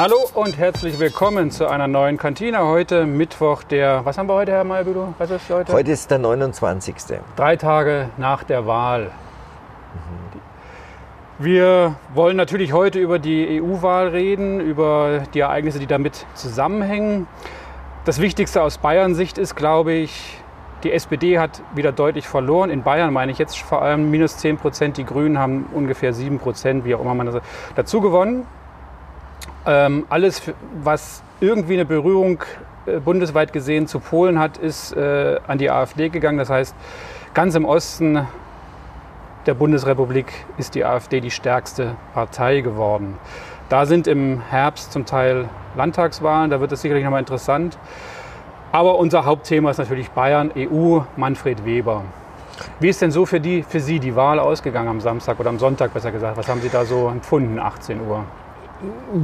Hallo und herzlich willkommen zu einer neuen Kantine. Heute Mittwoch, der, was haben wir heute, Herr Maybudu? Was ist heute? Heute ist der 29. Drei Tage nach der Wahl. Wir wollen natürlich heute über die EU-Wahl reden, über die Ereignisse, die damit zusammenhängen. Das Wichtigste aus Bayern-Sicht ist, glaube ich, die SPD hat wieder deutlich verloren. In Bayern meine ich jetzt vor allem minus 10 Prozent. Die Grünen haben ungefähr 7 Prozent, wie auch immer man das dazu gewonnen. Ähm, alles, was irgendwie eine Berührung äh, bundesweit gesehen zu Polen hat, ist äh, an die AfD gegangen. Das heißt, ganz im Osten der Bundesrepublik ist die AfD die stärkste Partei geworden. Da sind im Herbst zum Teil Landtagswahlen, da wird es sicherlich nochmal interessant. Aber unser Hauptthema ist natürlich Bayern, EU, Manfred Weber. Wie ist denn so für, die, für Sie die Wahl ausgegangen am Samstag oder am Sonntag besser gesagt? Was haben Sie da so empfunden, 18 Uhr?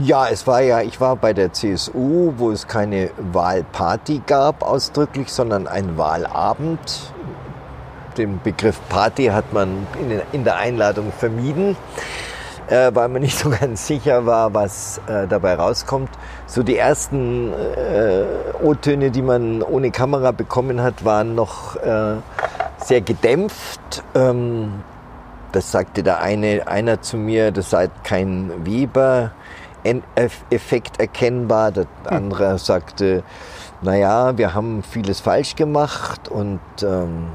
Ja, es war ja, ich war bei der CSU, wo es keine Wahlparty gab ausdrücklich, sondern ein Wahlabend. Den Begriff Party hat man in der Einladung vermieden, äh, weil man nicht so ganz sicher war, was äh, dabei rauskommt. So die ersten äh, O-Töne, die man ohne Kamera bekommen hat, waren noch äh, sehr gedämpft. Ähm, das sagte der eine, einer zu mir, das sei kein Weber-Effekt erkennbar. Der hm. andere sagte, naja, wir haben vieles falsch gemacht und ähm,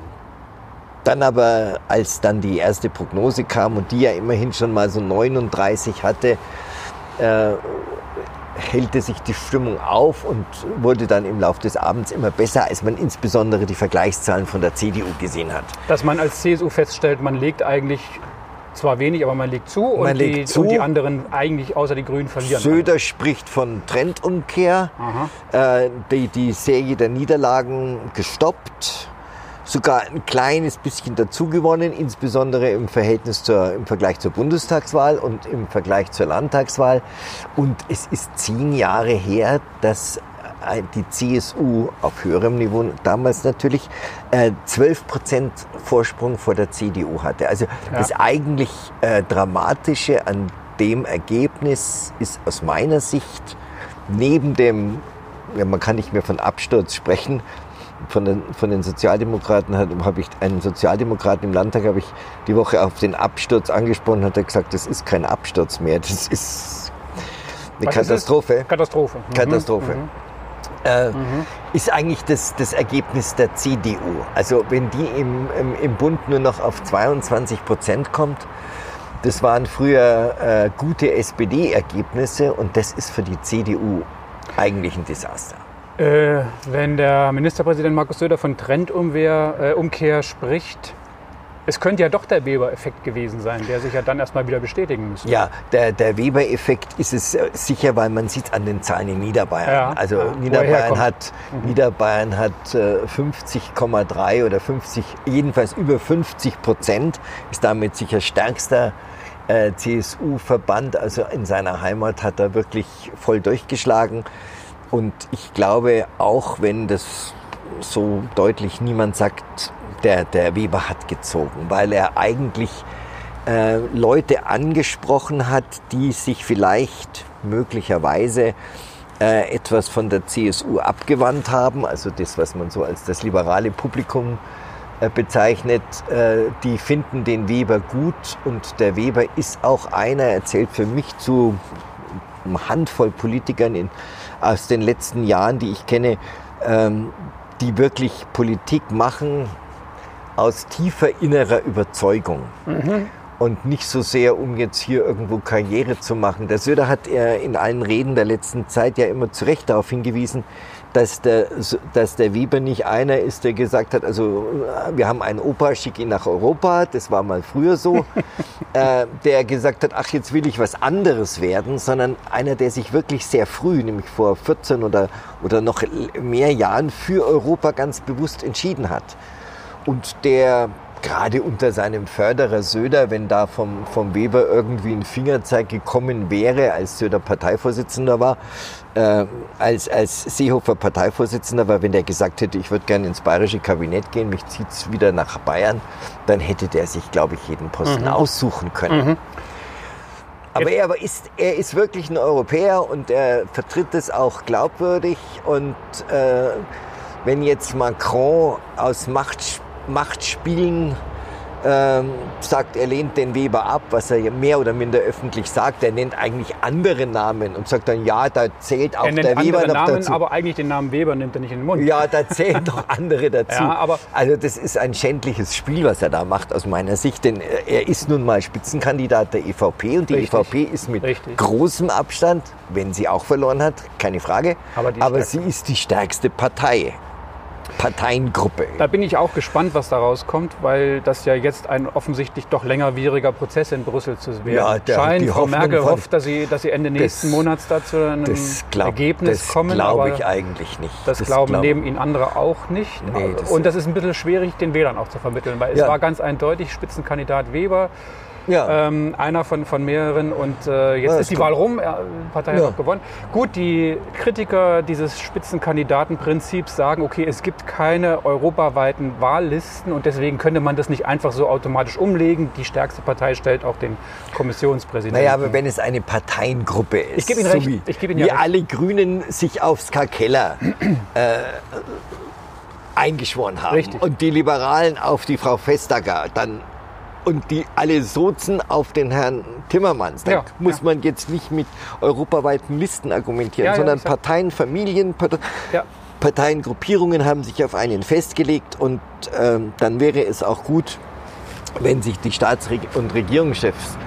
dann aber, als dann die erste Prognose kam und die ja immerhin schon mal so 39 hatte, äh, hellte sich die Stimmung auf und wurde dann im Laufe des Abends immer besser, als man insbesondere die Vergleichszahlen von der CDU gesehen hat. Dass man als CSU feststellt, man legt eigentlich zwar wenig, aber man legt zu, man und, legt die, zu. und die anderen eigentlich außer die Grünen verlieren. Söder alle. spricht von Trendumkehr, äh, die, die Serie der Niederlagen gestoppt sogar ein kleines bisschen dazugewonnen, insbesondere im Verhältnis zur, im Vergleich zur Bundestagswahl und im Vergleich zur Landtagswahl. Und es ist zehn Jahre her, dass die CSU auf höherem Niveau damals natürlich äh, 12 Prozent Vorsprung vor der CDU hatte. Also ja. das eigentlich äh, Dramatische an dem Ergebnis ist aus meiner Sicht neben dem, ja, man kann nicht mehr von Absturz sprechen, von den, von den Sozialdemokraten habe ich einen Sozialdemokraten im Landtag habe ich die Woche auf den Absturz angesprochen, hat er gesagt, das ist kein Absturz mehr, das ist eine Was Katastrophe. Ist Katastrophe. Mhm. Katastrophe. Mhm. Äh, mhm. Ist eigentlich das, das Ergebnis der CDU. Also wenn die im, im, im Bund nur noch auf 22 Prozent kommt, das waren früher äh, gute SPD-Ergebnisse und das ist für die CDU eigentlich ein Desaster. Äh, wenn der Ministerpräsident Markus Söder von Trendumkehr äh, spricht, es könnte ja doch der Weber-Effekt gewesen sein, der sich ja dann erstmal wieder bestätigen müsste. Ja, der, der Weber-Effekt ist es äh, sicher, weil man sieht an den Zahlen in Niederbayern. Ja, also ja, Niederbayern, hat, mhm. Niederbayern hat 50,3 äh, oder 50, jedenfalls über 50 Prozent, ist damit sicher stärkster äh, CSU-Verband. Also in seiner Heimat hat er wirklich voll durchgeschlagen. Und ich glaube, auch wenn das so deutlich niemand sagt, der, der Weber hat gezogen, weil er eigentlich äh, Leute angesprochen hat, die sich vielleicht möglicherweise äh, etwas von der CSU abgewandt haben, also das, was man so als das liberale Publikum äh, bezeichnet, äh, die finden den Weber gut und der Weber ist auch einer, erzählt für mich zu einer Handvoll Politikern in, aus den letzten Jahren, die ich kenne, ähm, die wirklich Politik machen aus tiefer innerer Überzeugung. Mhm. Und nicht so sehr, um jetzt hier irgendwo Karriere zu machen. Der Söder hat in allen Reden der letzten Zeit ja immer zu Recht darauf hingewiesen, dass der, dass der Weber nicht einer ist, der gesagt hat, also wir haben einen Opa, schick ihn nach Europa, das war mal früher so, äh, der gesagt hat, ach jetzt will ich was anderes werden, sondern einer, der sich wirklich sehr früh, nämlich vor 14 oder, oder noch mehr Jahren für Europa ganz bewusst entschieden hat. Und der gerade unter seinem Förderer Söder, wenn da vom, vom Weber irgendwie ein Fingerzeig gekommen wäre, als Söder Parteivorsitzender war, äh, als, als Seehofer Parteivorsitzender war, wenn der gesagt hätte, ich würde gerne ins bayerische Kabinett gehen, mich zieht es wieder nach Bayern, dann hätte der sich, glaube ich, jeden Posten mhm. aussuchen können. Mhm. Aber er, ist, er ist wirklich ein Europäer und er vertritt es auch glaubwürdig. Und äh, wenn jetzt Macron aus Macht, Machtspielen ähm, sagt, er lehnt den Weber ab, was er mehr oder minder öffentlich sagt. Er nennt eigentlich andere Namen und sagt dann, ja, da zählt auch er nennt der Weber noch Namen, dazu. aber eigentlich den Namen Weber nimmt er nicht in den Mund. Ja, da zählen noch andere dazu. Ja, aber also das ist ein schändliches Spiel, was er da macht aus meiner Sicht, denn er ist nun mal Spitzenkandidat der EVP und die Richtig. EVP ist mit Richtig. großem Abstand, wenn sie auch verloren hat, keine Frage, Aber aber sie ist die stärkste Partei. Parteiengruppe. Da bin ich auch gespannt, was da rauskommt, weil das ja jetzt ein offensichtlich doch längerwieriger Prozess in Brüssel zu werden Ja, der- scheint. die Frau Hoffnung Merkel hofft, dass sie, dass sie Ende nächsten Monats dazu einem Das glaube Ergebnis kommen. glaub aber ich eigentlich nicht. das, glauben glaub- neben ihnen andere auch nicht. Nee, das- Und das ist ein bisschen schwierig, den Wählern auch zu vermitteln, weil es Ja. war ganz eindeutig Spitzenkandidat Weber. Ja. Ähm, einer von, von mehreren und äh, jetzt Ja, ist die stimmt. Wahl rum, die Partei hat auch gewonnen. Gut, die Kritiker dieses Spitzenkandidatenprinzips sagen, okay, es gibt keine europaweiten Wahllisten und deswegen könnte man das nicht einfach so automatisch umlegen. Die stärkste Partei stellt auch den Kommissionspräsidenten. Naja, aber wenn es eine Parteiengruppe ist, Ich gebe Ihnen so recht. wie, Ich gebe Ihnen wie recht. alle Grünen sich auf Ska Keller äh, eingeschworen haben Richtig. und die Liberalen auf die Frau Vestager, dann und die alle Sozen auf den Herrn Timmermans. Da Ja, muss ja. man jetzt nicht mit europaweiten Listen argumentieren, Ja, sondern Parteien, Familien, Partei, Ja. Parteiengruppierungen haben sich auf einen festgelegt und ähm, dann wäre es auch gut, wenn sich die Staats- und Regierungschefs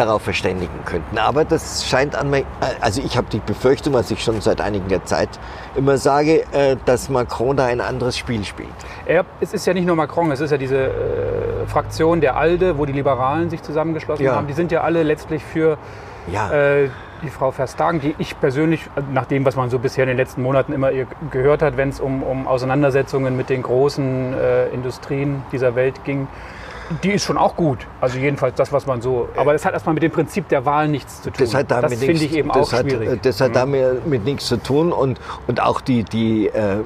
darauf verständigen könnten. Aber das scheint an mir, also ich habe die Befürchtung, was ich schon seit einiger Zeit immer sage, äh, dass Macron da ein anderes Spiel spielt. Er, es ist ja nicht nur Macron, es ist ja diese äh, Fraktion der ALDE, wo die Liberalen sich zusammengeschlossen Ja. haben. Die sind ja alle letztlich für Ja, äh, die Frau Verstagen, die ich persönlich, nach dem, was man so bisher in den letzten Monaten immer gehört hat, wenn es um, um Auseinandersetzungen mit den großen äh, Industrien dieser Welt ging, die ist schon auch gut. Also jedenfalls das, was man so. Aber das hat erstmal mit dem Prinzip der Wahl nichts zu tun. das hat damit das finde ich eben auch hat, schwierig. Mhm. Das hat damit mit nichts zu tun und, und auch die, die, äh,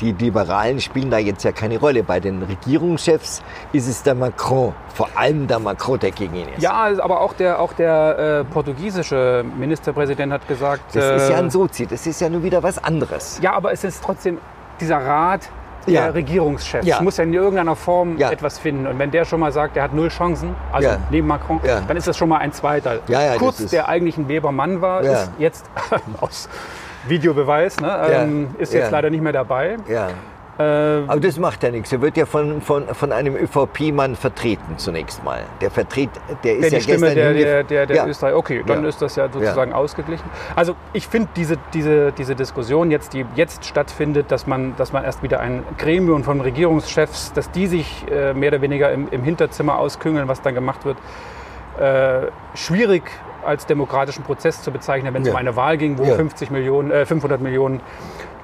die, die Liberalen spielen da jetzt ja keine Rolle. Bei den Regierungschefs ist es der Macron, vor allem der Macron, der gegen ihn ist. ja, aber auch der, auch der äh, portugiesische Ministerpräsident hat gesagt. Das ist ja äh, ein Sozi, das ist ja nur wieder was anderes. Ja, aber es ist trotzdem dieser Rat Ja. Regierungschefs. Ja. muss ja in irgendeiner Form Ja. etwas finden. Und wenn der schon mal sagt, er hat null Chancen, also neben Macron, dann ist das schon mal ein zweiter. Kurz, der eigentlich ein Weber-Mann war, ist jetzt aus Videobeweis, ne, ähm, ist jetzt leider nicht mehr dabei. Ja. Äh, Aber das macht ja nichts. Er wird ja von, von, von einem ÖVP-Mann vertreten zunächst mal. Der vertritt, der ist der ja Stimme gestern der, der, der, der ja. Österreicher. Okay, dann Ja. ist das ja sozusagen ausgeglichen. Also ich finde diese, diese, diese Diskussion jetzt, die jetzt stattfindet, dass man, dass man erst wieder ein Gremium von Regierungschefs, dass die sich äh, mehr oder weniger im, im Hinterzimmer ausküngeln, was dann gemacht wird, äh, schwierig als demokratischen Prozess zu bezeichnen, wenn es Ja. um eine Wahl ging, wo Ja. 50 Millionen, äh, 500 Millionen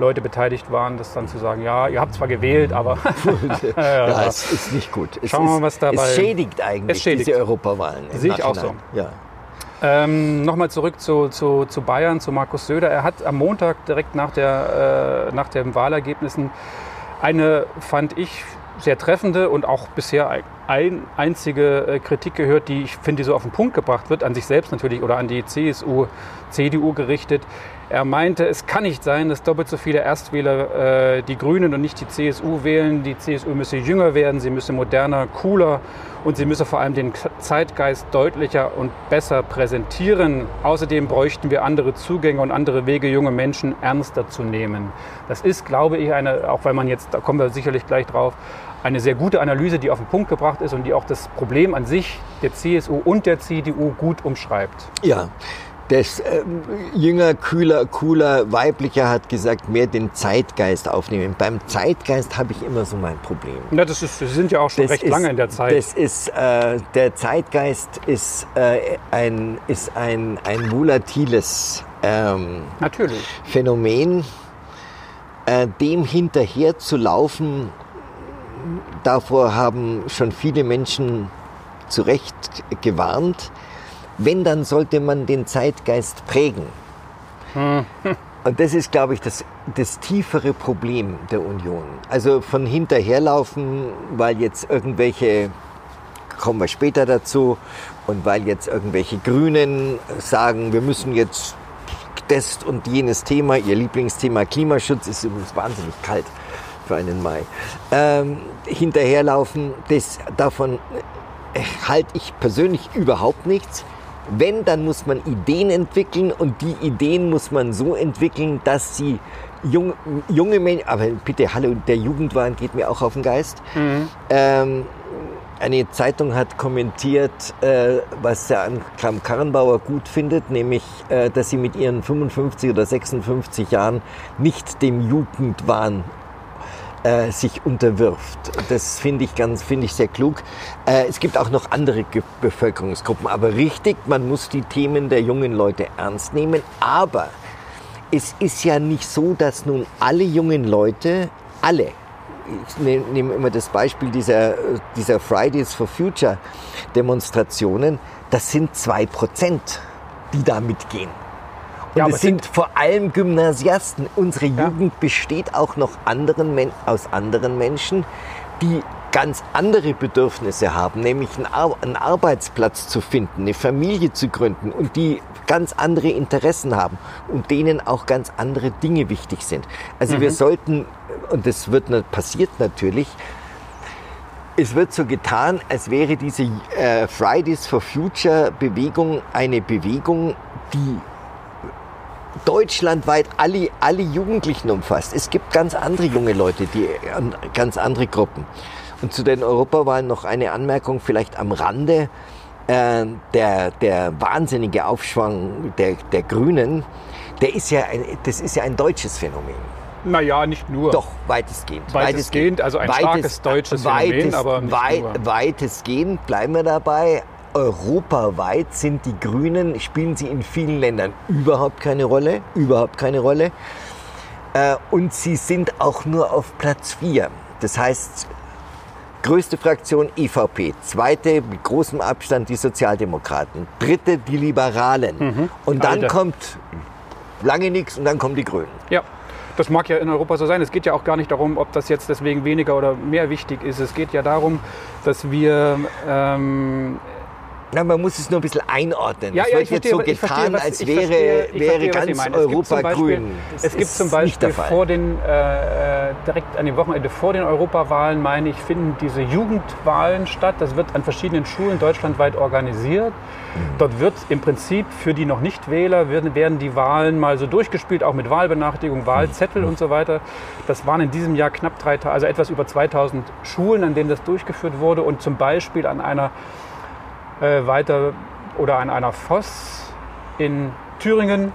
Leute beteiligt waren, das dann zu sagen, ja, ihr habt zwar gewählt, aber ja, es ist nicht gut. Es, Schauen wir mal, was dabei- es schädigt eigentlich Es schädigt. diese Europawahlen. Sehe ich auch Nachhinein. Ja. Ähm, Nochmal zurück zu, zu, zu Bayern, zu Markus Söder. Er hat am Montag direkt nach, der, äh, nach den Wahlergebnissen eine, fand ich, sehr treffende und auch bisher ein, einzige äh, Kritik gehört, die ich finde, die so auf den Punkt gebracht wird, an sich selbst natürlich oder an die CSU, CDU gerichtet. Er meinte, es kann nicht sein, dass doppelt so viele Erstwähler äh, die Grünen und nicht die CSU wählen. Die CSU müsse jünger werden, sie müsse moderner, cooler und sie müsse vor allem den Zeitgeist deutlicher und besser präsentieren. Außerdem bräuchten wir andere Zugänge und andere Wege, junge Menschen ernster zu nehmen. Das ist, glaube ich, eine, auch wenn man jetzt, da kommen wir sicherlich gleich drauf, eine sehr gute Analyse, die auf den Punkt gebracht ist und die auch das Problem an sich der CSU und der CDU gut umschreibt. ja. Das ähm, jünger, kühler, cooler, weiblicher hat gesagt, mehr den Zeitgeist aufnehmen. Beim Zeitgeist habe ich immer so mein Problem. Ja, das ist, Sie sind ja auch schon Das recht ist- lange in der Zeit. Das ist, äh, der Zeitgeist ist, äh, ein, ist ein, ein volatiles ähm. Phänomen, äh, dem hinterher zu laufen, davor haben schon viele Menschen zu Recht gewarnt. Wenn, dann sollte man den Zeitgeist prägen. Und das ist, glaube ich, das, das tiefere Problem der Union. Also von hinterherlaufen, weil jetzt irgendwelche kommen wir später dazu. Und weil jetzt irgendwelche Grünen sagen, wir müssen jetzt das und jenes Thema, ihr Lieblingsthema Klimaschutz ist übrigens wahnsinnig kalt für einen Mai, ähm, hinterherlaufen, das, davon halte ich persönlich überhaupt nichts. Wenn, dann muss man Ideen entwickeln und die Ideen muss man so entwickeln, dass sie jung, junge Menschen, aber bitte, hallo, der Jugendwahn geht mir auch auf den Geist. Mhm. Ähm, eine Zeitung hat kommentiert, äh, was der Ankram Karrenbauer gut findet, nämlich, äh, dass sie mit ihren 55 oder 56 Jahren nicht dem Jugendwahn äh, sich unterwirft. Das finde ich ganz, finde ich sehr klug. Äh, es gibt auch noch andere Ge Bevölkerungsgruppen, aber richtig, man muss die Themen der jungen Leute ernst nehmen. Aber es ist ja nicht so, dass nun alle jungen Leute, alle, ich nehme nehm immer das Beispiel dieser, dieser Fridays for Future Demonstrationen, das sind zwei Prozent, die da mitgehen. Und ja, es sind, vor allem Gymnasiasten. Unsere ja. Jugend besteht auch noch anderen, aus anderen Menschen, die ganz andere Bedürfnisse haben, nämlich einen Arbeitsplatz zu finden, eine Familie zu gründen und die ganz andere Interessen haben und denen auch ganz andere Dinge wichtig sind. Also mhm. wir sollten, und das wird passiert natürlich, es wird so getan, als wäre diese äh, Fridays for Future Bewegung eine Bewegung, die deutschlandweit alle, alle Jugendlichen umfasst. Es gibt ganz andere junge Leute, die ganz andere Gruppen. Und zu den Europawahlen noch eine Anmerkung vielleicht am Rande. Äh, der, der wahnsinnige Aufschwung der, der Grünen, der ist ja ein, das ist ja ein deutsches Phänomen. Naja, nicht nur. Doch, weitestgehend. Weitestgehend, also ein weitest, starkes deutsches weitest, Phänomen, aber nicht weit, nur. Weitestgehend, bleiben wir dabei. Europaweit sind die Grünen, spielen sie in vielen Ländern überhaupt keine Rolle, überhaupt keine Rolle. Äh, und sie sind auch nur auf Platz 4. Das heißt, Größte Fraktion EVP, zweite mit großem Abstand die Sozialdemokraten, dritte die Liberalen mhm. und dann Alter. kommt lange nichts und dann kommen die Grünen. Ja. Das mag ja in Europa so sein. Es geht ja auch gar nicht darum, ob das jetzt deswegen weniger oder mehr wichtig ist. Es geht ja darum, dass wir ähm, na, man muss es nur ein bisschen einordnen. Ja, es ja, wird jetzt so getan, verstehe, was, als wäre, verstehe, wäre verstehe, ganz Europa Beispiel, grün. Das es gibt zum Beispiel vor den, äh, äh, direkt an dem Wochenende vor den Europawahlen, meine ich, finden diese Jugendwahlen statt. Das wird an verschiedenen Schulen deutschlandweit organisiert. Mhm. Dort wird im Prinzip für die noch nicht Wähler werden, werden die Wahlen mal so durchgespielt, auch mit Wahlbenachrichtigung, Wahlzettel mhm. und so weiter. Das waren in diesem Jahr knapp drei, also etwas über 2000 Schulen, an denen das durchgeführt wurde und zum Beispiel an einer äh, weiter oder an einer Voss in Thüringen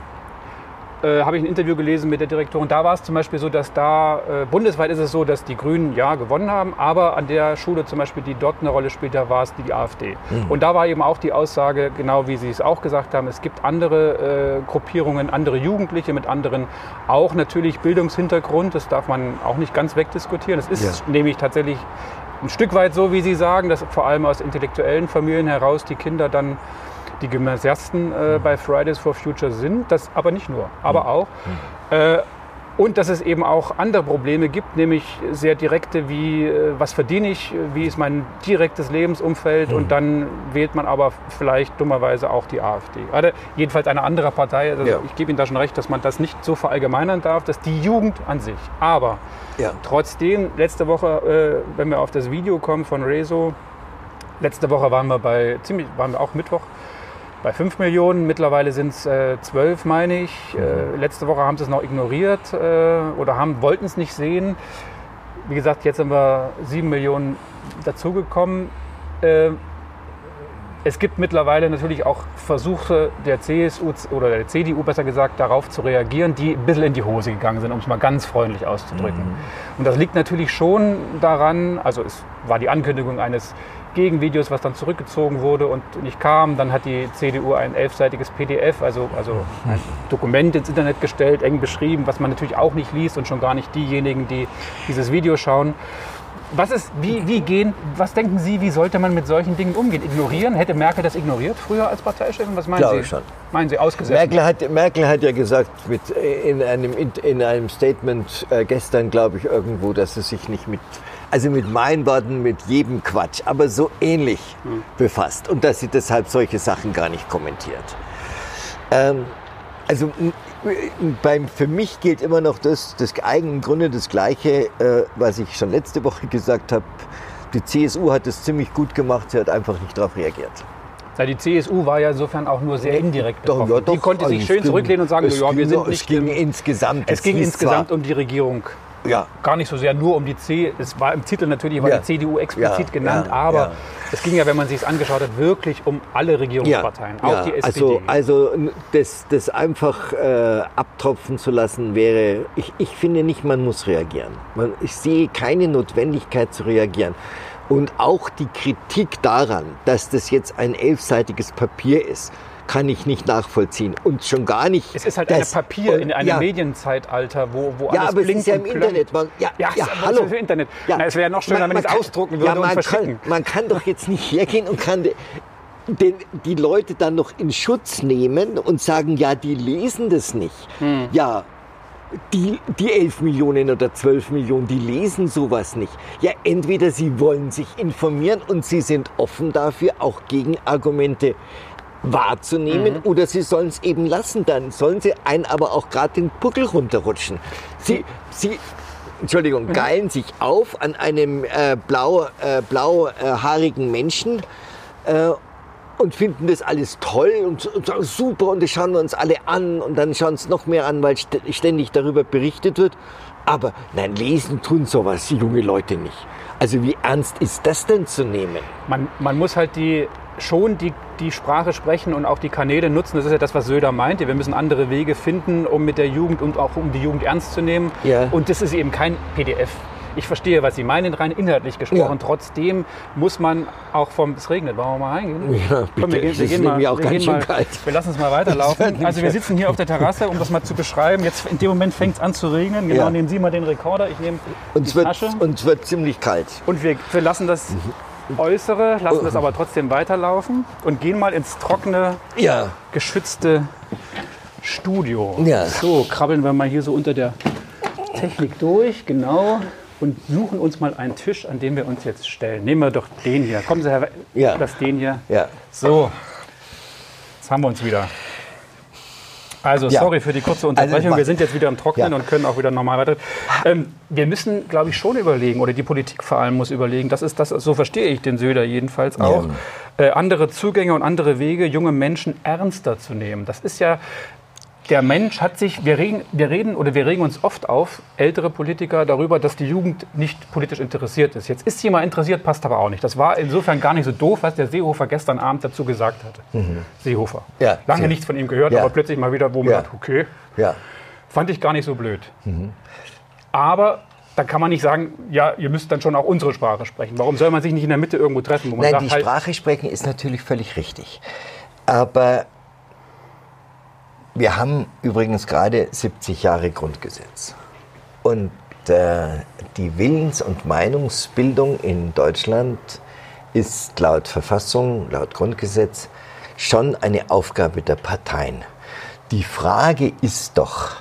äh, habe ich ein Interview gelesen mit der Direktorin. Da war es zum Beispiel so, dass da äh, bundesweit ist es so, dass die Grünen ja gewonnen haben, aber an der Schule zum Beispiel, die dort eine Rolle spielt, da war es die, AfD. Mhm. Und da war eben auch die Aussage, genau wie Sie es auch gesagt haben, es gibt andere äh, Gruppierungen, andere Jugendliche mit anderen, auch natürlich Bildungshintergrund. Das darf man auch nicht ganz wegdiskutieren. Es ist ja. nämlich tatsächlich ein Stück weit so, wie Sie sagen, dass vor allem aus intellektuellen Familien heraus die Kinder dann die Gymnasiasten äh, bei Fridays for Future sind. Das aber nicht nur, aber mhm. auch. Äh, und dass es eben auch andere Probleme gibt, nämlich sehr direkte wie, äh, was verdiene ich, wie ist mein direktes Lebensumfeld mhm. und dann wählt man aber vielleicht dummerweise auch die AfD. Oder jedenfalls eine andere Partei. Also ja. Ich gebe Ihnen da schon recht, dass man das nicht so verallgemeinern darf, dass die Jugend an sich. Aber ja. trotzdem, letzte Woche, äh, wenn wir auf das Video kommen von Rezo, letzte Woche waren wir bei, ziemlich, waren wir auch Mittwoch, bei 5 Millionen. Mittlerweile sind es äh, 12, meine ich. Äh, mhm. letzte Woche haben sie es noch ignoriert äh, oder wollten es nicht sehen. Wie gesagt, jetzt sind wir 7 Millionen dazugekommen. Äh, es gibt mittlerweile natürlich auch Versuche der CSU oder der CDU besser gesagt darauf zu reagieren, die ein bisschen in die Hose gegangen sind, um es mal ganz freundlich auszudrücken. Mhm. Und das liegt natürlich schon daran, also es war die Ankündigung eines Gegenvideos, was dann zurückgezogen wurde und nicht kam. Dann hat die CDU ein elfseitiges PDF, also, also ein Dokument ins Internet gestellt, eng beschrieben, was man natürlich auch nicht liest und schon gar nicht diejenigen, die dieses Video schauen. Was ist, wie, wie gehen, was denken Sie, wie sollte man mit solchen Dingen umgehen? Ignorieren? Hätte Merkel das ignoriert früher als Parteichefin? Was meinen Glaube Sie? schon. Meinen Sie ausgesetzt? Merkel hat, Merkel hat ja gesagt mit, in, einem, in einem Statement äh, gestern, glaube ich, irgendwo, dass sie sich nicht mit also mit meinen Worten, mit jedem Quatsch, aber so ähnlich hm. befasst und dass sie deshalb solche Sachen gar nicht kommentiert. Ähm, also beim, für mich gilt immer noch das, das im Grunde das Gleiche, äh, was ich schon letzte Woche gesagt habe. Die CSU hat es ziemlich gut gemacht, sie hat einfach nicht darauf reagiert. Ja, die CSU war ja insofern auch nur sehr indirekt betroffen. Doch, ja, doch, die konnte sich schön ging, zurücklehnen und sagen, ja, wir sind nicht... Es ging insgesamt. Es ging insgesamt um die Regierung ja. gar nicht so sehr nur um die C. Es war im Titel natürlich war ja. die CDU explizit ja. genannt, aber es ging ja, wenn man sich es angeschaut hat, wirklich um alle Regierungsparteien, auch die SPD. Also, also das, das einfach äh, abtropfen zu lassen wäre, ich, ich finde nicht, man muss reagieren. Man, ich sehe keine Notwendigkeit zu reagieren. Und auch die Kritik daran, dass das jetzt ein elfseitiges Papier ist, kann ich nicht nachvollziehen. Und schon gar nicht. Es ist halt ein Papier und, in einem ja. Medienzeitalter, wo, wo ja, alles aber blinkt es ist ja im Internet. Man, ja, ja, ja hallo. Ist Internet. Ja. Na, es wäre noch schöner, man, wenn ich es ausdrucken würde ja, man und. Kann, man kann doch jetzt nicht hergehen und kann den, die Leute dann noch in Schutz nehmen und sagen, ja, die lesen das nicht. Hm. Ja, die, die 11 Millionen oder 12 Millionen, die lesen sowas nicht. Ja, entweder sie wollen sich informieren und sie sind offen dafür, auch Gegenargumente wahrzunehmen mhm. oder sie sollen es eben lassen. Dann sollen sie einen aber auch gerade den Buckel runterrutschen. Sie, sie Entschuldigung, mhm. geilen sich auf an einem äh, blau, äh, blauhaarigen Menschen äh, und finden das alles toll und, und, sagen super und das schauen wir uns alle an und dann schauen es noch mehr an, weil ständig darüber berichtet wird. Aber nein, lesen tun sowas junge Leute nicht. Also wie ernst ist das denn zu nehmen? Man, man muss halt die schon die, die Sprache sprechen und auch die Kanäle nutzen. Das ist ja das, was Söder meinte. Wir müssen andere Wege finden, um mit der Jugend und auch um die Jugend ernst zu nehmen. Ja. Und das ist eben kein PDF. Ich verstehe, was Sie meinen, rein inhaltlich gesprochen. Ja. Trotzdem muss man auch vom. Es regnet, wollen wir mal reingehen? Ja, bitte. Komm, wir gehen, wir gehen mal, auch wir, gehen mal wir lassen uns mal weiterlaufen. Also wir sitzen hier auf der Terrasse, um das mal zu beschreiben. Jetzt in dem Moment fängt es an zu regnen. Genau, ja. nehmen Sie mal den Rekorder, ich nehme die wird, Tasche. Es wird ziemlich kalt. Und wir, wir lassen das mhm. Äußere, lassen das aber trotzdem weiterlaufen und gehen mal ins trockene, ja. geschützte Studio. Ja. So, krabbeln wir mal hier so unter der Technik durch, genau, und suchen uns mal einen Tisch, an dem wir uns jetzt stellen. Nehmen wir doch den hier. Kommen Sie, Herr, ja. das den hier. Ja. So, jetzt haben wir uns wieder. Also, ja. sorry für die kurze Unterbrechung. Also, wir sind jetzt wieder im Trocknen ja. und können auch wieder normal weiter. Ähm, wir müssen, glaube ich, schon überlegen, oder die Politik vor allem muss überlegen, das ist das, so verstehe ich den Söder jedenfalls auch, ja. äh, andere Zugänge und andere Wege, junge Menschen ernster zu nehmen. Das ist ja der Mensch hat sich, wir reden, wir reden oder wir regen uns oft auf, ältere Politiker, darüber, dass die Jugend nicht politisch interessiert ist. Jetzt ist sie mal interessiert, passt aber auch nicht. Das war insofern gar nicht so doof, was der Seehofer gestern Abend dazu gesagt hatte. Mhm. Seehofer. Ja, Lange ja. nichts von ihm gehört, ja. aber plötzlich mal wieder, wo man ja. sagt, okay, ja. fand ich gar nicht so blöd. Mhm. Aber da kann man nicht sagen, ja, ihr müsst dann schon auch unsere Sprache sprechen. Warum soll man sich nicht in der Mitte irgendwo treffen? Nein, sagt, die halt Sprache sprechen ist natürlich völlig richtig. Aber wir haben übrigens gerade 70 Jahre Grundgesetz. Und äh, die Willens- und Meinungsbildung in Deutschland ist laut Verfassung, laut Grundgesetz schon eine Aufgabe der Parteien. Die Frage ist doch,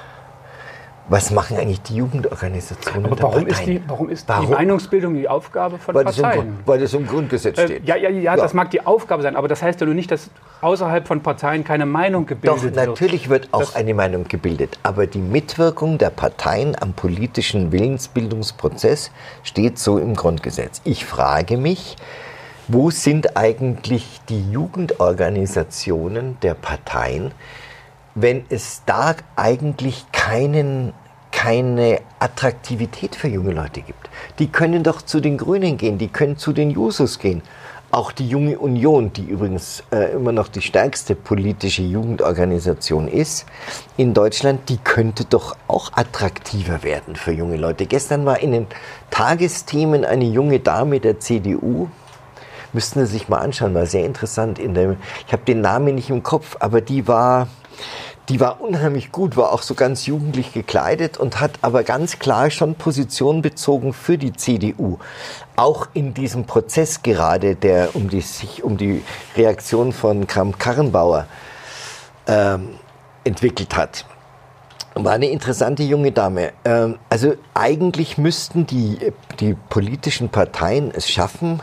was machen eigentlich die Jugendorganisationen Aber warum ist, die, warum ist warum? die Meinungsbildung die Aufgabe von weil Parteien? Das im, weil das im Grundgesetz äh, steht. Äh, ja, ja, ja, ja, das mag die Aufgabe sein, aber das heißt ja nur nicht, dass außerhalb von Parteien keine Meinung gebildet wird. Doch, natürlich wird auch das eine Meinung gebildet. Aber die Mitwirkung der Parteien am politischen Willensbildungsprozess steht so im Grundgesetz. Ich frage mich, wo sind eigentlich die Jugendorganisationen der Parteien, wenn es da eigentlich keinen, keine Attraktivität für junge Leute gibt. Die können doch zu den Grünen gehen, die können zu den Jusos gehen. Auch die Junge Union, die übrigens äh, immer noch die stärkste politische Jugendorganisation ist in Deutschland, die könnte doch auch attraktiver werden für junge Leute. Gestern war in den Tagesthemen eine junge Dame der CDU, müssten Sie sich mal anschauen, war sehr interessant. In dem, ich habe den Namen nicht im Kopf, aber die war die war unheimlich gut, war auch so ganz jugendlich gekleidet und hat aber ganz klar schon Position bezogen für die CDU. Auch in diesem Prozess gerade, der um die, sich um die Reaktion von Kramp-Karrenbauer ähm, entwickelt hat. War eine interessante junge Dame. Ähm, also eigentlich müssten die, die politischen Parteien es schaffen,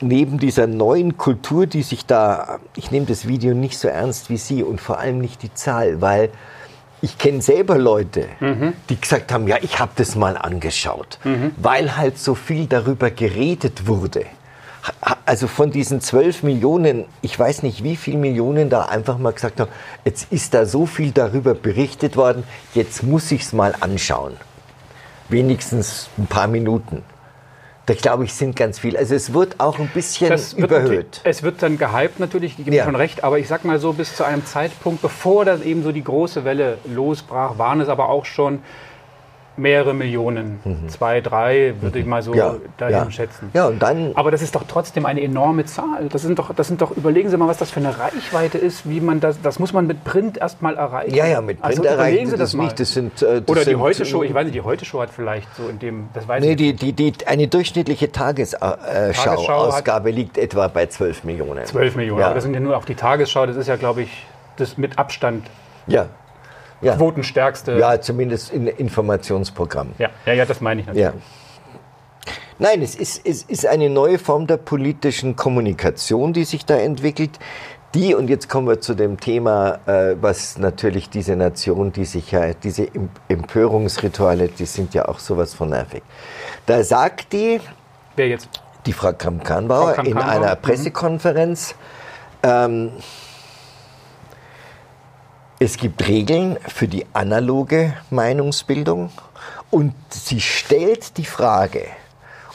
neben dieser neuen Kultur, die sich da, ich nehme das Video nicht so ernst wie Sie und vor allem nicht die Zahl, weil ich kenne selber Leute, mhm. die gesagt haben, ja, ich habe das mal angeschaut, mhm. weil halt so viel darüber geredet wurde also von diesen 12 Millionen, ich weiß nicht, wie viele Millionen da einfach mal gesagt haben, jetzt ist da so viel darüber berichtet worden, jetzt muss ich es mal anschauen. Wenigstens ein paar Minuten. Da glaube ich, sind ganz viel. Also es wird auch ein bisschen das überhöht. Es wird dann gehypt natürlich, ich gebe ja. schon recht, aber ich sag mal so, bis zu einem Zeitpunkt, bevor dann eben so die große Welle losbrach, waren es aber auch schon mehrere Millionen, mhm. zwei, drei, würde ich mal so ja, dahin ja. schätzen. Ja, und dann Aber das ist doch trotzdem eine enorme Zahl. Das sind doch, das sind doch, überlegen Sie mal, was das für eine Reichweite ist, wie man das, das muss man mit Print erstmal erreichen. Ja, ja, mit Print also, erreichen Sie das, das nicht. Das sind, äh, das Oder die Heute-Show, ich weiß nicht, die Heute-Show hat vielleicht so in dem, das weiß nee, ich die, die, die, eine durchschnittliche Tagesschau-Ausgabe liegt etwa bei 12 Millionen. 12 Millionen, ja. aber das sind ja nur auch die Tagesschau, das ist ja, glaube ich, das mit Abstand. Ja ja. quotenstärkste. Ja, zumindest in Informationsprogramm. Ja, ja, ja das meine ich natürlich. Ja. Nein, es ist, es ist eine neue Form der politischen Kommunikation, die sich da entwickelt. Die, und jetzt kommen wir zu dem Thema, äh, was natürlich diese Nation, die sich ja, diese Empörungsrituale, die sind ja auch sowas von nervig. Da sagt die, wer jetzt? Die Frau Kramp-Karrenbauer in einer mhm. Pressekonferenz, ähm, es gibt Regeln für die analoge Meinungsbildung und sie stellt die Frage,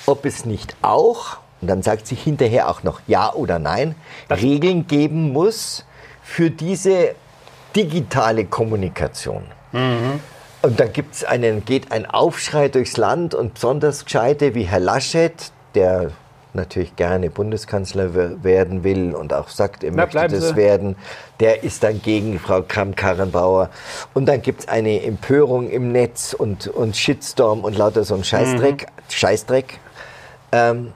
ob es nicht auch, und dann sagt sie hinterher auch noch Ja oder Nein, das Regeln geben muss für diese digitale Kommunikation. Mhm. Und da gibt's einen, geht ein Aufschrei durchs Land und besonders Gescheite wie Herr Laschet, der natürlich gerne Bundeskanzler werden will und auch sagt, er Na, möchte das Sie. werden, der ist dann gegen Frau Kramp-Karrenbauer. Und dann gibt es eine Empörung im Netz und, und Shitstorm und lauter so ein Scheißdreck. Mhm. Scheißdreck. Ähm,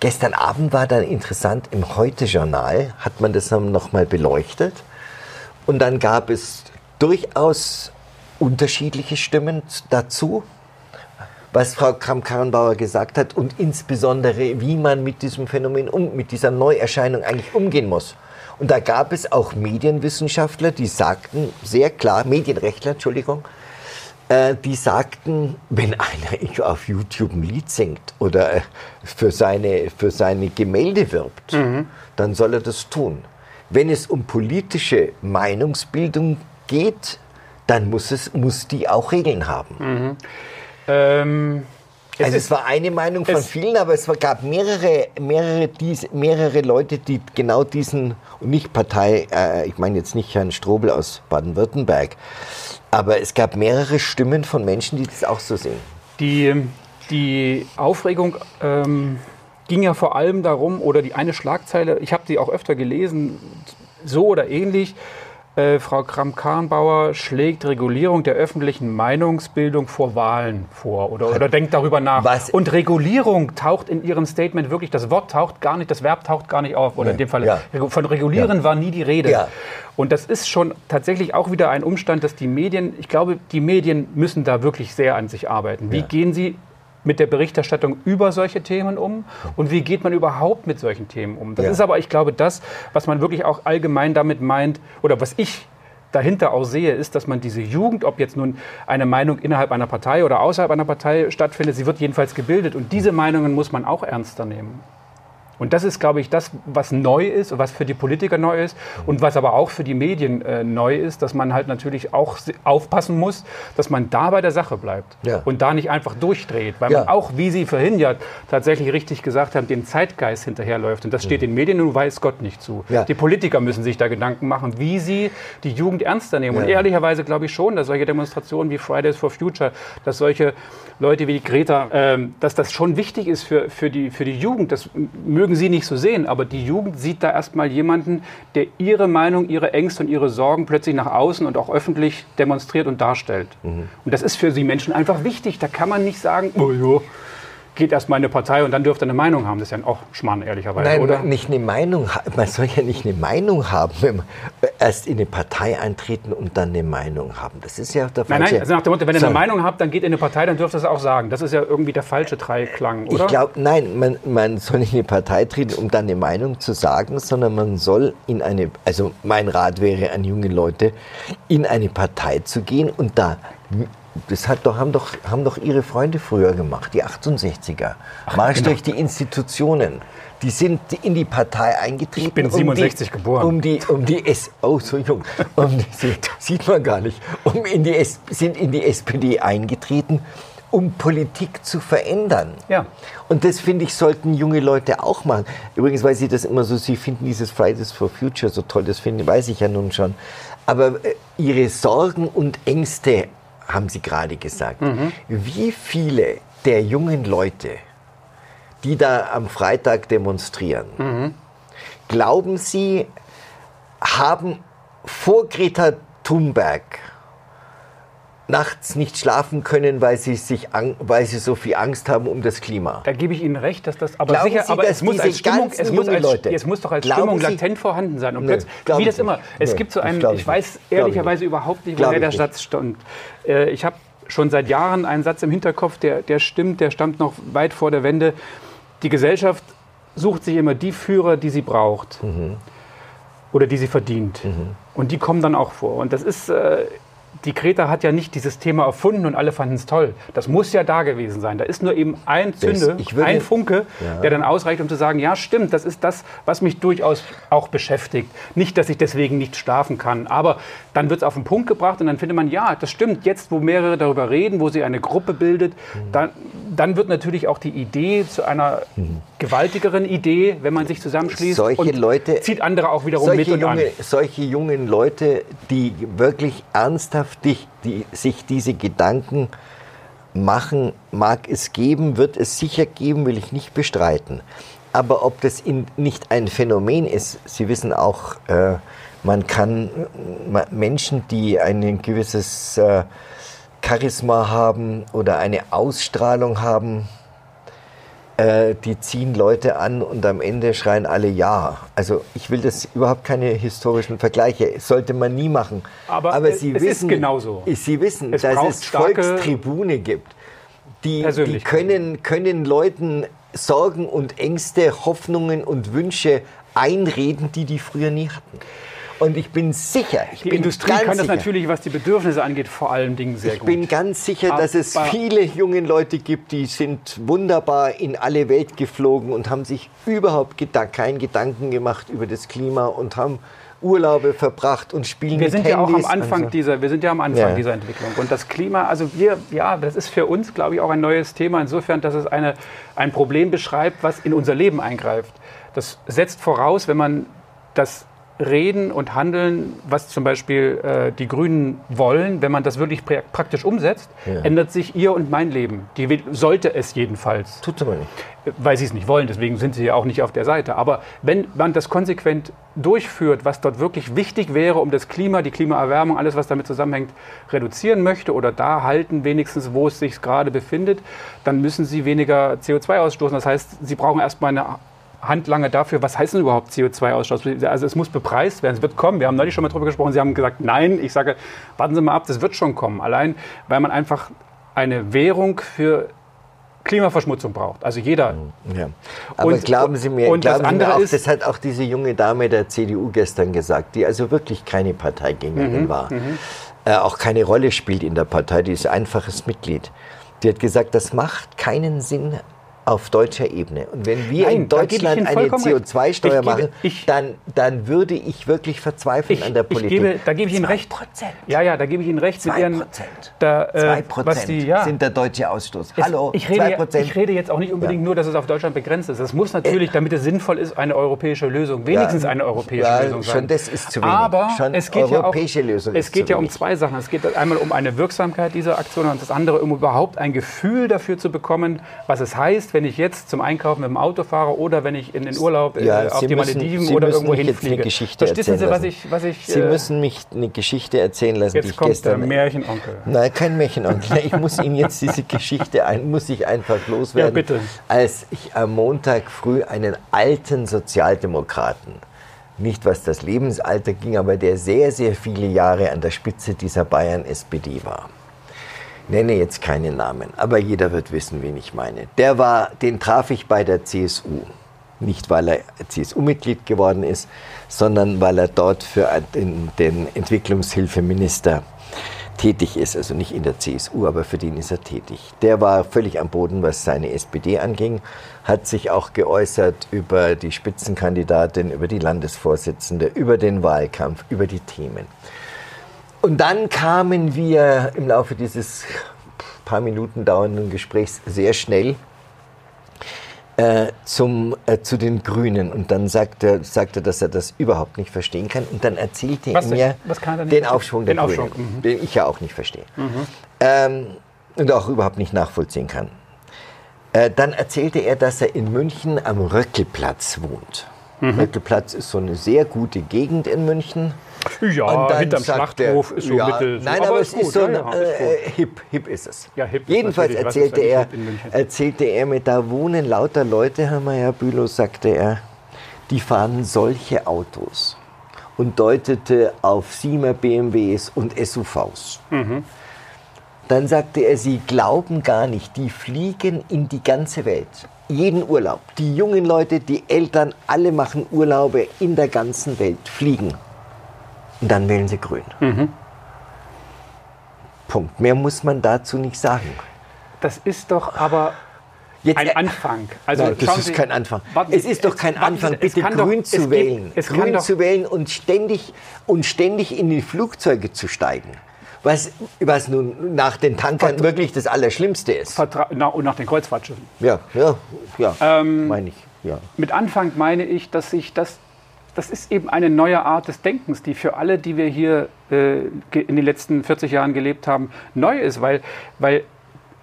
gestern Abend war dann interessant, im Heute-Journal hat man das nochmal beleuchtet. Und dann gab es durchaus unterschiedliche Stimmen dazu was Frau Kramp-Karrenbauer gesagt hat und insbesondere, wie man mit diesem Phänomen, um, mit dieser Neuerscheinung eigentlich umgehen muss. Und da gab es auch Medienwissenschaftler, die sagten sehr klar, Medienrechtler, Entschuldigung, äh, die sagten, wenn einer auf YouTube ein Lied singt oder äh, für seine, für seine Gemälde wirbt, mhm. dann soll er das tun. Wenn es um politische Meinungsbildung geht, dann muss, es, muss die auch Regeln haben. Mhm. Ähm, es also es war eine Meinung von vielen, aber es gab mehrere, mehrere, dies, mehrere Leute, die genau diesen, und nicht Partei, äh, ich meine jetzt nicht Herrn Strobel aus Baden-Württemberg, aber es gab mehrere Stimmen von Menschen, die das auch so sehen. Die, die Aufregung ähm, ging ja vor allem darum, oder die eine Schlagzeile, ich habe sie auch öfter gelesen, so oder ähnlich, äh, Frau Kramp-Karrenbauer schlägt Regulierung der öffentlichen Meinungsbildung vor Wahlen vor oder, oder denkt darüber nach. Was? Und Regulierung taucht in Ihrem Statement wirklich, das Wort taucht gar nicht, das Verb taucht gar nicht auf. Oder nee. in dem Fall, ja. von regulieren ja. war nie die Rede. Ja. Und das ist schon tatsächlich auch wieder ein Umstand, dass die Medien, ich glaube, die Medien müssen da wirklich sehr an sich arbeiten. Wie gehen sie mit der Berichterstattung über solche Themen um und wie geht man überhaupt mit solchen Themen um. Das ja. ist aber, ich glaube, das, was man wirklich auch allgemein damit meint oder was ich dahinter auch sehe, ist, dass man diese Jugend, ob jetzt nun eine Meinung innerhalb einer Partei oder außerhalb einer Partei stattfindet, sie wird jedenfalls gebildet und diese Meinungen muss man auch ernster nehmen. Und das ist, glaube ich, das, was neu ist, was für die Politiker neu ist und was aber auch für die Medien äh, neu ist, dass man halt natürlich auch aufpassen muss, dass man da bei der Sache bleibt ja. und da nicht einfach durchdreht, weil ja. man auch, wie Sie vorhin ja tatsächlich richtig gesagt haben, den Zeitgeist hinterherläuft. Und das steht mhm. den Medien nun weiß Gott nicht zu. Ja. Die Politiker müssen sich da Gedanken machen, wie sie die Jugend ernster nehmen. Und ehrlicherweise glaube ich schon, dass solche Demonstrationen wie Fridays for Future, dass solche Leute wie Greta, ähm, dass das schon wichtig ist für, für, die, für die Jugend. Das mögen mögen Sie nicht so sehen, aber die Jugend sieht da erstmal jemanden, der ihre Meinung, ihre Ängste und ihre Sorgen plötzlich nach außen und auch öffentlich demonstriert und darstellt. Mhm. Und das ist für Sie Menschen einfach wichtig. Da kann man nicht sagen, oh ja, geht erstmal in eine Partei und dann dürft ihr eine Meinung haben. Das ist ja auch Schmarrn, ehrlicherweise, Nein, oder? nicht eine Meinung. Man soll ja nicht eine Meinung haben, wenn man erst in eine Partei eintreten und dann eine Meinung haben. Das ist ja der falsche... Nein, nein, also nach dem Motto, wenn ihr eine Meinung habt, dann geht in eine Partei, dann dürft ihr es auch sagen. Das ist ja irgendwie der falsche Dreiklang, oder? Ich glaube, nein, man, man soll nicht in eine Partei treten, um dann eine Meinung zu sagen, sondern man soll in eine... Also mein Rat wäre an junge Leute, in eine Partei zu gehen und da das hat doch, haben, doch, haben doch Ihre Freunde früher gemacht, die 68er. Ach, Marsch genau. durch die Institutionen. Die sind in die Partei eingetreten. Ich bin 67 um die, geboren. Um die, um die S oh, so jung. Um die, sieht man gar nicht. Um in die S sind in die SPD eingetreten, um Politik zu verändern. Ja. Und das finde ich, sollten junge Leute auch machen. Übrigens, weil sie das immer so, sie finden dieses Fridays for Future so toll, das finde, weiß ich ja nun schon. Aber äh, ihre Sorgen und Ängste haben Sie gerade gesagt. Mhm. Wie viele der jungen Leute, die da am Freitag demonstrieren, mhm. glauben Sie, haben vor Greta Thunberg nachts nicht schlafen können, weil sie, sich, weil sie so viel Angst haben um das Klima. Da gebe ich Ihnen recht, dass das aber Glauben sicher, sie, aber es muss als Stimmung, es muss, als, Leute, es muss doch als Stimmung sie, latent vorhanden sein. Und nee, wie das immer, es nee, gibt so einen, ich, ich weiß ehrlicherweise überhaupt nicht, woher der nicht. Satz stand. Äh, ich habe schon seit Jahren einen Satz im Hinterkopf, der, der stimmt, der stammt noch weit vor der Wende. Die Gesellschaft sucht sich immer die Führer, die sie braucht. Mhm. Oder die sie verdient. Mhm. Und die kommen dann auch vor. Und das ist äh, die Greta hat ja nicht dieses Thema erfunden und alle fanden es toll. Das muss ja da gewesen sein. Da ist nur eben ein Zünde, würde, ein Funke, ja. der dann ausreicht, um zu sagen, ja stimmt, das ist das, was mich durchaus auch beschäftigt. Nicht, dass ich deswegen nicht schlafen kann, aber dann wird es auf den Punkt gebracht und dann findet man, ja, das stimmt. Jetzt, wo mehrere darüber reden, wo sie eine Gruppe bildet, mhm. dann, dann wird natürlich auch die Idee zu einer gewaltigeren Idee, wenn man sich zusammenschließt solche und Leute, zieht andere auch wiederum mit und junge, an. Solche jungen Leute, die wirklich ernsthaft die, die, sich diese Gedanken machen, mag es geben, wird es sicher geben, will ich nicht bestreiten. Aber ob das in, nicht ein Phänomen ist, Sie wissen auch, äh, man kann Menschen, die ein gewisses äh, Charisma haben oder eine Ausstrahlung haben, äh, die ziehen Leute an und am Ende schreien alle Ja. Also ich will das überhaupt keine historischen Vergleiche, sollte man nie machen. Aber, Aber Sie es wissen, ist genauso. Sie wissen, es dass es Volkstribune gibt. Die, die können, können Leuten Sorgen und Ängste, Hoffnungen und Wünsche einreden, die die früher nie hatten. Und ich bin sicher, ich die bin Industrie kann das sicher, natürlich, was die Bedürfnisse angeht, vor allen Dingen sehr ich gut. Ich bin ganz sicher, dass es viele junge Leute gibt, die sind wunderbar in alle Welt geflogen und haben sich überhaupt keinen Gedanken gemacht über das Klima und haben Urlaube verbracht und spielen wir sind Handys. ja auch am Anfang also. dieser wir sind ja am Anfang ja. dieser Entwicklung und das Klima also wir ja das ist für uns glaube ich auch ein neues Thema insofern dass es eine ein Problem beschreibt was in unser Leben eingreift das setzt voraus wenn man das reden und handeln, was zum Beispiel äh, die Grünen wollen, wenn man das wirklich praktisch umsetzt, ja. ändert sich ihr und mein Leben. Die sollte es jedenfalls. Tut es aber nicht. Weil sie es nicht wollen, deswegen sind sie ja auch nicht auf der Seite. Aber wenn man das konsequent durchführt, was dort wirklich wichtig wäre, um das Klima, die Klimaerwärmung, alles, was damit zusammenhängt, reduzieren möchte oder da halten, wenigstens, wo es sich gerade befindet, dann müssen sie weniger CO2 ausstoßen. Das heißt, sie brauchen erstmal eine Handlange dafür, was heißt denn überhaupt CO2-Ausstoß? Also es muss bepreist werden, es wird kommen. Wir haben neulich schon mal darüber gesprochen, Sie haben gesagt, nein, ich sage, warten Sie mal ab, das wird schon kommen. Allein, weil man einfach eine Währung für Klimaverschmutzung braucht. Also jeder. Ja. Aber und, glauben Sie mir, und glauben das, Sie mir auch, ist, das hat auch diese junge Dame der CDU gestern gesagt, die also wirklich keine Parteigängerin mhm, war, mhm. Äh, auch keine Rolle spielt in der Partei, die ist einfaches Mitglied. Die hat gesagt, das macht keinen Sinn, auf deutscher Ebene. Und wenn wir Nein, in Deutschland eine CO2-Steuer machen, ich, dann, dann würde ich wirklich verzweifeln ich, an der Politik. Gebe, da gebe ich Ihnen recht. Ja, ja, da gebe ich Ihnen recht. 2 Prozent. Äh, Prozent ja. sind der deutsche Ausstoß. Hallo, ich rede, 2%. Ich rede jetzt auch nicht unbedingt ja. nur, dass es auf Deutschland begrenzt ist. Das muss natürlich, äh, damit es sinnvoll ist, eine europäische Lösung, wenigstens ja, eine europäische ja, Lösung sein. Schon das ist zu wenig. Aber schon es geht europäische ja auch, Lösung es geht ja um zwei Sachen. Es geht einmal um eine Wirksamkeit dieser Aktion und das andere um überhaupt ein Gefühl dafür zu bekommen, was es heißt, ist, wenn ich jetzt zum Einkaufen mit dem Auto fahre oder wenn ich in den Urlaub ja, äh, auf Sie die Malediven oder irgendwo hinfliege. Verstehen Sie, was ich, was ich... Sie äh, müssen mich eine Geschichte erzählen lassen, jetzt die ich kommt gestern... der Märchenonkel. Nein, kein Märchenonkel. Ich muss Ihnen jetzt diese Geschichte ein, muss ich einfach loswerden. Ja, bitte. Als ich am Montag früh einen alten Sozialdemokraten nicht was das Lebensalter ging, aber der sehr, sehr viele Jahre an der Spitze dieser Bayern-SPD war. Nenne jetzt keine Namen, aber jeder wird wissen, wen ich meine. Der war, den traf ich bei der CSU. Nicht, weil er CSU-Mitglied geworden ist, sondern weil er dort für den, den Entwicklungshilfeminister tätig ist, also nicht in der CSU, aber für den ist er tätig. Der war völlig am Boden, was seine SPD anging, hat sich auch geäußert über die Spitzenkandidatin, über die Landesvorsitzende, über den Wahlkampf, über die Themen. Und dann kamen wir im Laufe dieses paar Minuten dauernden Gesprächs sehr schnell äh, zum, äh, zu den Grünen. Und dann sagte, sagte, dass er das überhaupt nicht verstehen kann. Und dann erzählte was, er mir den Aufschwung der den Grünen, Aufschwung. Mhm. den ich ja auch nicht verstehe. Mhm. Ähm, und auch überhaupt nicht nachvollziehen kann. Äh, dann erzählte er, dass er in München am Röckelplatz wohnt. Mhm. Röckelplatz ist so eine sehr gute Gegend in München. Ja, hinterm Schlachthof ist so ja, mittel. Nein, aber, aber es ist, so ein, ja, äh, hip, hip ist es. Ja, hip Jedenfalls erzählte er, erzählte er mir, da wohnen lauter Leute, Herr Mayer Bülow, sagte er, die fahren solche Autos und deutete auf Siemer BMWs und SUVs. Mhm. Dann sagte er, sie glauben gar nicht, die fliegen in die ganze Welt. Jeden Urlaub. Die jungen Leute, die Eltern, alle machen Urlaube in der ganzen Welt, fliegen. Und dann wählen sie grün. Mhm. Punkt. Mehr muss man dazu nicht sagen. Das ist doch aber Jetzt, ein Anfang. Also nein, das ist sie, kein Anfang. Warten, es ist doch kein Anfang, bitte grün doch, zu wählen. Gibt, grün zu wählen und ständig, und ständig in die Flugzeuge zu steigen. Was, was nun nach den Tankern Vertra wirklich das Allerschlimmste ist. Vertra na, und nach den Kreuzfahrtschiffen. Ja, ja, ja, ähm, meine ich. Ja. Mit Anfang meine ich, dass sich das das ist eben eine neue Art des Denkens, die für alle, die wir hier äh, in den letzten 40 Jahren gelebt haben, neu ist, weil, weil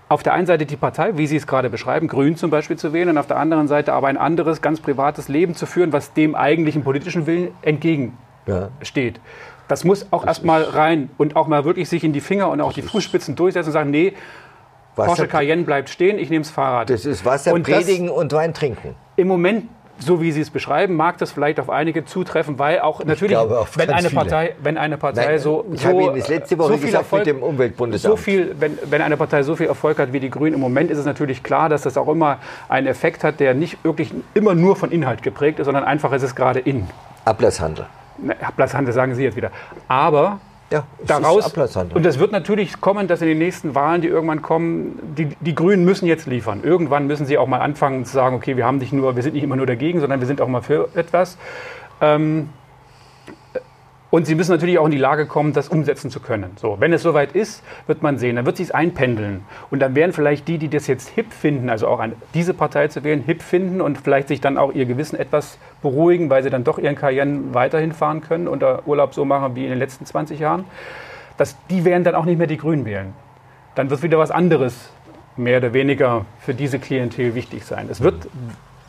auf der einen Seite die Partei, wie Sie es gerade beschreiben, Grün zum Beispiel zu wählen, und auf der anderen Seite aber ein anderes, ganz privates Leben zu führen, was dem eigentlichen politischen Willen entgegensteht. Ja. Das muss auch erstmal rein und auch mal wirklich sich in die Finger und auch die Fußspitzen durchsetzen und sagen, nee, Wasser, Porsche Cayenne bleibt stehen, ich nehme das Fahrrad. Das ist Wasser und predigen das, und Wein trinken. Im Moment so wie Sie es beschreiben, mag das vielleicht auf einige zutreffen, weil auch natürlich, wenn eine, Partei, wenn eine Partei Nein, so, ich so, Ihnen das letzte Woche so viel gesagt Erfolg, mit dem Umweltbundesamt. So viel, wenn, wenn eine Partei so viel Erfolg hat wie die Grünen im Moment, ist es natürlich klar, dass das auch immer einen Effekt hat, der nicht wirklich immer nur von Inhalt geprägt ist, sondern einfach ist es gerade in. Ablasshandel. Ablasshandel sagen Sie jetzt wieder. Aber ja, daraus. Und das wird natürlich kommen, dass in den nächsten Wahlen, die irgendwann kommen, die, die Grünen müssen jetzt liefern. Irgendwann müssen sie auch mal anfangen zu sagen, okay, wir haben nicht nur, wir sind nicht immer nur dagegen, sondern wir sind auch mal für etwas. Ähm, und sie müssen natürlich auch in die Lage kommen, das umsetzen zu können. So, wenn es soweit ist, wird man sehen, dann wird sich einpendeln. Und dann werden vielleicht die, die das jetzt hip finden, also auch an diese Partei zu wählen, hip finden und vielleicht sich dann auch ihr Gewissen etwas beruhigen, weil sie dann doch ihren Karrieren weiterhin fahren können und Urlaub so machen wie in den letzten 20 Jahren, dass die werden dann auch nicht mehr die Grünen wählen. Dann wird wieder was anderes mehr oder weniger für diese Klientel wichtig sein. Es wird,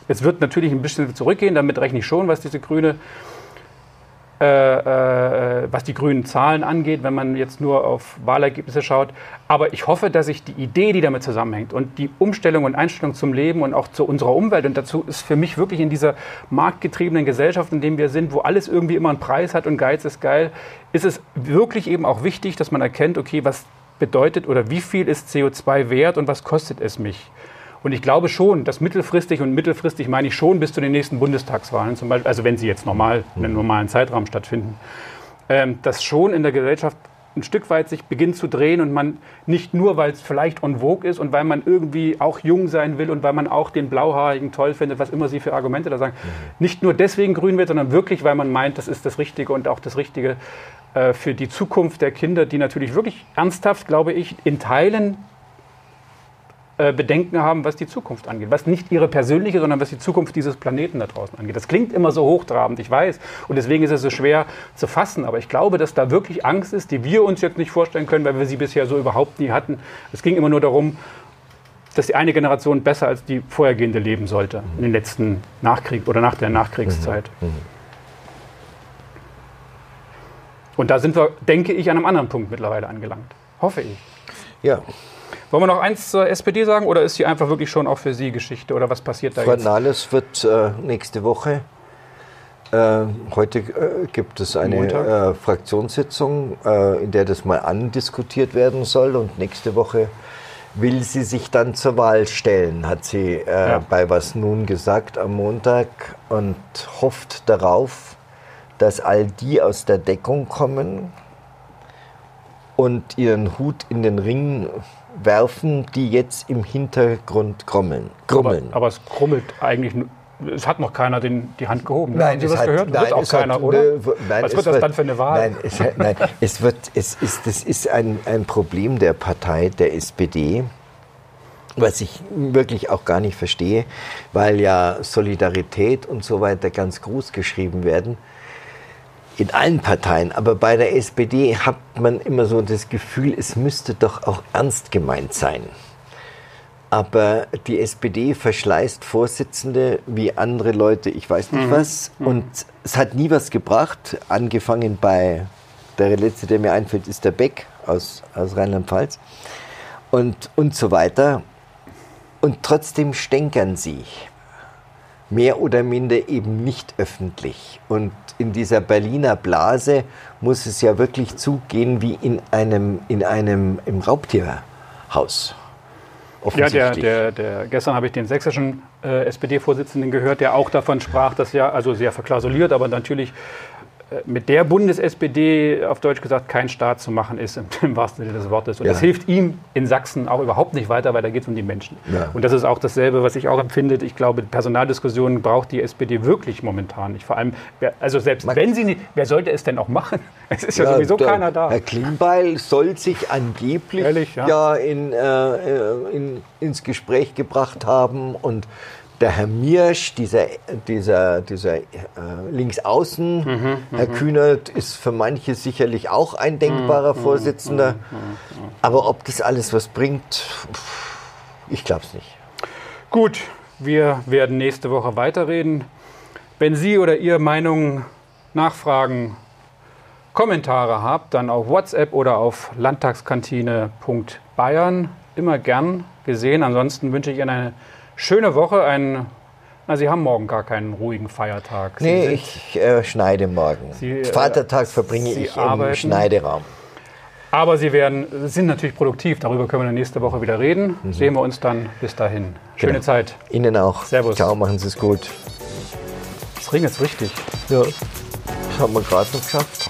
es wird natürlich ein bisschen zurückgehen, damit rechne ich schon, was diese grüne äh, äh, was die grünen Zahlen angeht, wenn man jetzt nur auf Wahlergebnisse schaut. Aber ich hoffe, dass sich die Idee, die damit zusammenhängt und die Umstellung und Einstellung zum Leben und auch zu unserer Umwelt und dazu ist für mich wirklich in dieser marktgetriebenen Gesellschaft, in der wir sind, wo alles irgendwie immer einen Preis hat und Geiz ist geil, ist es wirklich eben auch wichtig, dass man erkennt, okay, was bedeutet oder wie viel ist CO2 wert und was kostet es mich? Und ich glaube schon, dass mittelfristig, und mittelfristig meine ich schon bis zu den nächsten Bundestagswahlen, zum Beispiel, also wenn sie jetzt normal, in einem normalen Zeitraum stattfinden, ähm, dass schon in der Gesellschaft ein Stück weit sich beginnt zu drehen und man nicht nur, weil es vielleicht on vogue ist und weil man irgendwie auch jung sein will und weil man auch den Blauhaarigen toll findet, was immer sie für Argumente da sagen, mhm. nicht nur deswegen grün wird, sondern wirklich, weil man meint, das ist das Richtige und auch das Richtige äh, für die Zukunft der Kinder, die natürlich wirklich ernsthaft, glaube ich, in Teilen äh, Bedenken haben, was die Zukunft angeht. Was nicht ihre persönliche, sondern was die Zukunft dieses Planeten da draußen angeht. Das klingt immer so hochtrabend, ich weiß. Und deswegen ist es so schwer zu fassen. Aber ich glaube, dass da wirklich Angst ist, die wir uns jetzt nicht vorstellen können, weil wir sie bisher so überhaupt nie hatten. Es ging immer nur darum, dass die eine Generation besser als die vorhergehende leben sollte in den letzten Nachkrieg oder nach der Nachkriegszeit. Mhm. Mhm. Und da sind wir, denke ich, an einem anderen Punkt mittlerweile angelangt. Hoffe ich. Ja. Wollen wir noch eins zur SPD sagen oder ist sie einfach wirklich schon auch für Sie Geschichte oder was passiert da Frau jetzt? Nahles wird äh, nächste Woche, äh, heute äh, gibt es eine äh, Fraktionssitzung, äh, in der das mal andiskutiert werden soll und nächste Woche will sie sich dann zur Wahl stellen, hat sie äh, ja. bei Was Nun gesagt am Montag und hofft darauf, dass all die aus der Deckung kommen und ihren Hut in den Ring werfen, die jetzt im Hintergrund grummeln. grummeln. Aber, aber es krummelt eigentlich es hat noch keiner den, die Hand gehoben. Nein, Haben Sie das hat, gehört? Nein, wird auch keiner, hat, oder? Nein, Was wird das wird, dann für eine Wahl? Nein, es, nein, es wird, es ist, das ist ein, ein Problem der Partei, der SPD, was ich wirklich auch gar nicht verstehe, weil ja Solidarität und so weiter ganz groß geschrieben werden in allen Parteien, aber bei der SPD hat man immer so das Gefühl, es müsste doch auch ernst gemeint sein. Aber die SPD verschleißt Vorsitzende wie andere Leute, ich weiß nicht mhm. was. Mhm. Und es hat nie was gebracht, angefangen bei, der letzte, der mir einfällt, ist der Beck aus, aus Rheinland-Pfalz und, und so weiter. Und trotzdem stänkern sie mehr oder minder eben nicht öffentlich. Und in dieser Berliner Blase muss es ja wirklich zugehen wie in einem, in einem im Raubtierhaus. Ja, der, der, der, gestern habe ich den sächsischen äh, SPD-Vorsitzenden gehört, der auch davon sprach, dass ja, also sehr verklausuliert, aber natürlich mit der Bundes-SPD auf Deutsch gesagt kein Staat zu machen ist, im, wahrsten Sinne des Wortes. Und ja. das hilft ihm in Sachsen auch überhaupt nicht weiter, weil da geht es um die Menschen. Ja. Und das ist auch dasselbe, was ich auch empfinde. Ich glaube, Personaldiskussionen braucht die SPD wirklich momentan nicht. Vor allem, also selbst Man wenn sie nicht, wer sollte es denn auch machen? Es ist ja, ja sowieso keiner da. Herr Klimbeil soll sich angeblich Ehrlich, ja, in, äh, in, ins Gespräch gebracht haben und der Herr Miersch, dieser, dieser, dieser äh, Linksaußen, mhm, mhm, Herr Kühnert ist für manche sicherlich auch ein denkbarer mhm, mhm Vorsitzender. Mhm, mhm, Aber ob das alles was bringt, ich glaube es nicht. Gut, wir werden nächste Woche weiterreden. Wenn Sie oder ihr Meinungen, Nachfragen, Kommentare habt, dann auf WhatsApp oder auf landtagskantine.bayern. Immer gern gesehen. Ansonsten wünsche ich Ihnen eine schöne Woche. Ein, na, Sie haben morgen gar keinen ruhigen Feiertag. Sie nee, ich äh, schneide morgen. Sie, äh, Vatertag verbringe Sie ich arbeiten. im Schneideraum. Aber Sie werden, sind natürlich produktiv. Darüber können wir nächste Woche wieder reden. Mhm. Sehen wir uns dann. Bis dahin. Schöne genau. Zeit. Ihnen auch. Servus. Ciao, machen Sie es gut. Es regnet jetzt richtig. Ja, das haben wir gerade noch geschafft.